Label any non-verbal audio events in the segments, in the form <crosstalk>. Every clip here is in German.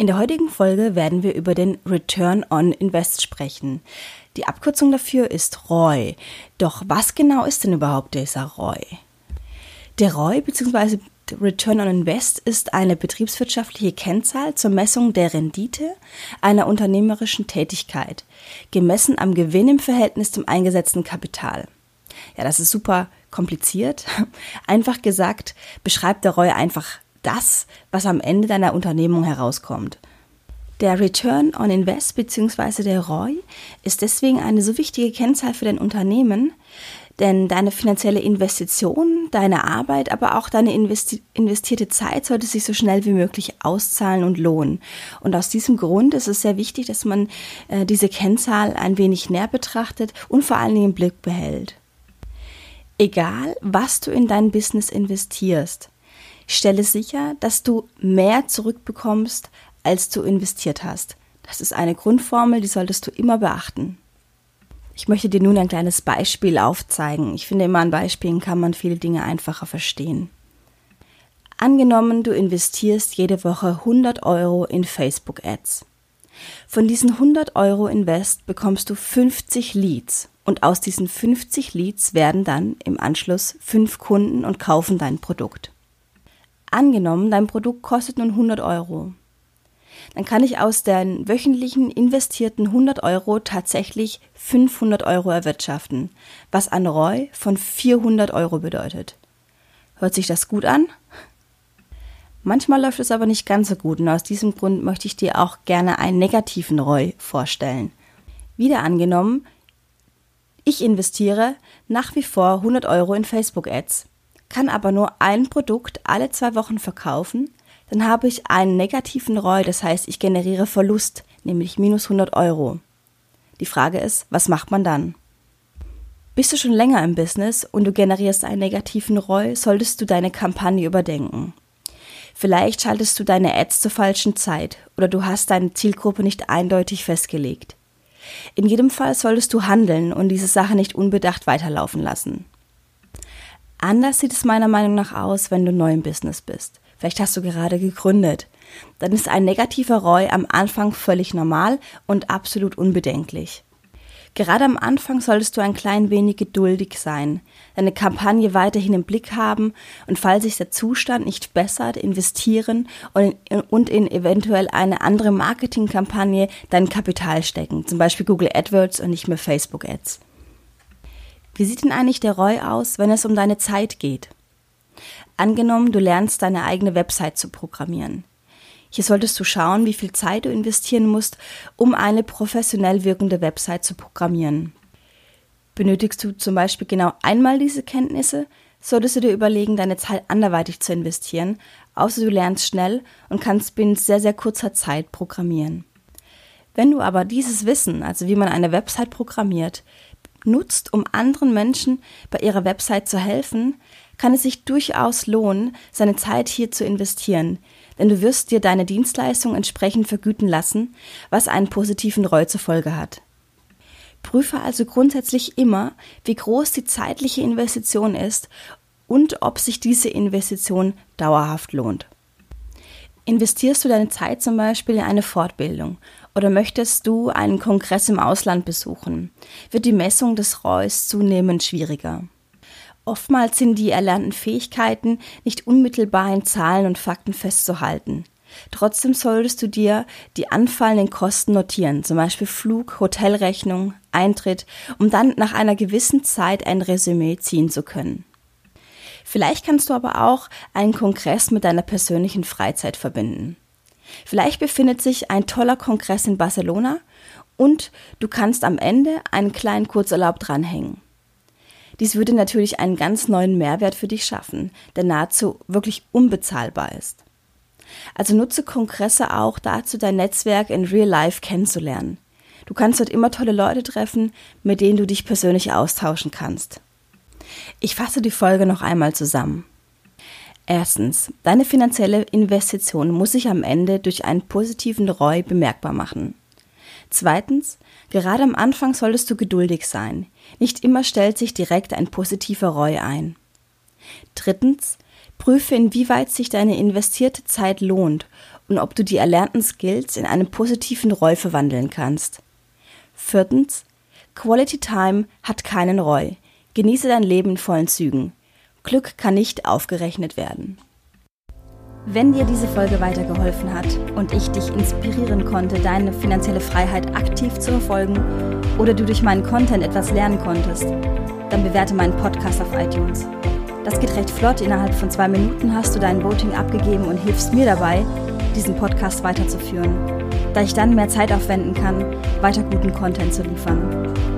In der heutigen Folge werden wir über den Return on Invest sprechen. Die Abkürzung dafür ist ROI. Doch was genau ist denn überhaupt dieser ROI? Der ROI bzw. Return on Invest ist eine betriebswirtschaftliche Kennzahl zur Messung der Rendite einer unternehmerischen Tätigkeit, gemessen am Gewinn im Verhältnis zum eingesetzten Kapital. Ja, das ist super kompliziert. <laughs> Einfach gesagt, beschreibt der ROI einfach das, was am Ende deiner Unternehmung herauskommt. Der Return on Invest bzw. der ROI ist deswegen eine so wichtige Kennzahl für dein Unternehmen, denn deine finanzielle Investition, deine Arbeit, aber auch deine investi investierte Zeit sollte sich so schnell wie möglich auszahlen und lohnen. Und aus diesem Grund ist es sehr wichtig, dass man äh, diese Kennzahl ein wenig näher betrachtet und vor allen Dingen im Blick behält. Egal, was du in dein Business investierst, Stelle sicher, dass du mehr zurückbekommst, als du investiert hast. Das ist eine Grundformel, die solltest du immer beachten. Ich möchte dir nun ein kleines Beispiel aufzeigen. Ich finde, immer an Beispielen kann man viele Dinge einfacher verstehen. Angenommen, du investierst jede Woche 100 Euro in Facebook Ads. Von diesen 100 Euro Invest bekommst du 50 Leads und aus diesen 50 Leads werden dann im Anschluss fünf Kunden und kaufen dein Produkt. Angenommen, dein Produkt kostet nun 100 Euro. Dann kann ich aus den wöchentlichen investierten 100 Euro tatsächlich 500 Euro erwirtschaften, was ein ROI von 400 Euro bedeutet. Hört sich das gut an? Manchmal läuft es aber nicht ganz so gut und aus diesem Grund möchte ich dir auch gerne einen negativen ROI vorstellen. Wieder angenommen, ich investiere nach wie vor 100 Euro in Facebook-Ads kann aber nur ein Produkt alle zwei Wochen verkaufen, dann habe ich einen negativen ROI, das heißt, ich generiere Verlust, nämlich minus 100 Euro. Die Frage ist, was macht man dann? Bist du schon länger im Business und du generierst einen negativen ROI, solltest du deine Kampagne überdenken. Vielleicht schaltest du deine Ads zur falschen Zeit oder du hast deine Zielgruppe nicht eindeutig festgelegt. In jedem Fall solltest du handeln und diese Sache nicht unbedacht weiterlaufen lassen. Anders sieht es meiner Meinung nach aus, wenn du neu im Business bist. Vielleicht hast du gerade gegründet. Dann ist ein negativer ROI am Anfang völlig normal und absolut unbedenklich. Gerade am Anfang solltest du ein klein wenig geduldig sein, deine Kampagne weiterhin im Blick haben und falls sich der Zustand nicht bessert, investieren und in, und in eventuell eine andere Marketingkampagne dein Kapital stecken, zum Beispiel Google AdWords und nicht mehr Facebook Ads. Wie sieht denn eigentlich der ROI aus, wenn es um deine Zeit geht? Angenommen, du lernst deine eigene Website zu programmieren. Hier solltest du schauen, wie viel Zeit du investieren musst, um eine professionell wirkende Website zu programmieren. Benötigst du zum Beispiel genau einmal diese Kenntnisse, solltest du dir überlegen, deine Zeit anderweitig zu investieren, außer du lernst schnell und kannst binnen sehr, sehr kurzer Zeit programmieren. Wenn du aber dieses Wissen, also wie man eine Website programmiert, nutzt, um anderen Menschen bei ihrer Website zu helfen, kann es sich durchaus lohnen, seine Zeit hier zu investieren, denn du wirst dir deine Dienstleistung entsprechend vergüten lassen, was einen positiven ROI zur Folge hat. Prüfe also grundsätzlich immer, wie groß die zeitliche Investition ist und ob sich diese Investition dauerhaft lohnt. Investierst du deine Zeit zum Beispiel in eine Fortbildung oder möchtest du einen Kongress im Ausland besuchen, wird die Messung des ROIs zunehmend schwieriger. Oftmals sind die erlernten Fähigkeiten nicht unmittelbar in Zahlen und Fakten festzuhalten. Trotzdem solltest du dir die anfallenden Kosten notieren, zum Beispiel Flug, Hotelrechnung, Eintritt, um dann nach einer gewissen Zeit ein Resümee ziehen zu können. Vielleicht kannst du aber auch einen Kongress mit deiner persönlichen Freizeit verbinden. Vielleicht befindet sich ein toller Kongress in Barcelona und du kannst am Ende einen kleinen Kurzurlaub dranhängen. Dies würde natürlich einen ganz neuen Mehrwert für dich schaffen, der nahezu wirklich unbezahlbar ist. Also nutze Kongresse auch dazu, dein Netzwerk in Real Life kennenzulernen. Du kannst dort immer tolle Leute treffen, mit denen du dich persönlich austauschen kannst. Ich fasse die Folge noch einmal zusammen. Erstens, deine finanzielle Investition muss sich am Ende durch einen positiven ROI bemerkbar machen. Zweitens, gerade am Anfang solltest du geduldig sein. Nicht immer stellt sich direkt ein positiver ROI ein. Drittens, prüfe, inwieweit sich deine investierte Zeit lohnt und ob du die erlernten Skills in einen positiven ROI verwandeln kannst. Viertens, Quality Time hat keinen ROI. Genieße dein Leben in vollen Zügen. Glück kann nicht aufgerechnet werden. Wenn dir diese Folge weitergeholfen hat und ich dich inspirieren konnte, deine finanzielle Freiheit aktiv zu verfolgen oder du durch meinen Content etwas lernen konntest, dann bewerte meinen Podcast auf iTunes. Das geht recht flott. Innerhalb von zwei Minuten hast du dein Voting abgegeben und hilfst mir dabei, diesen Podcast weiterzuführen, da ich dann mehr Zeit aufwenden kann, weiter guten Content zu liefern.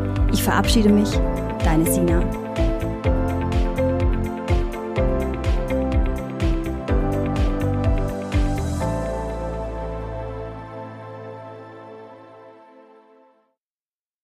Ich verabschiede mich, deine Sina.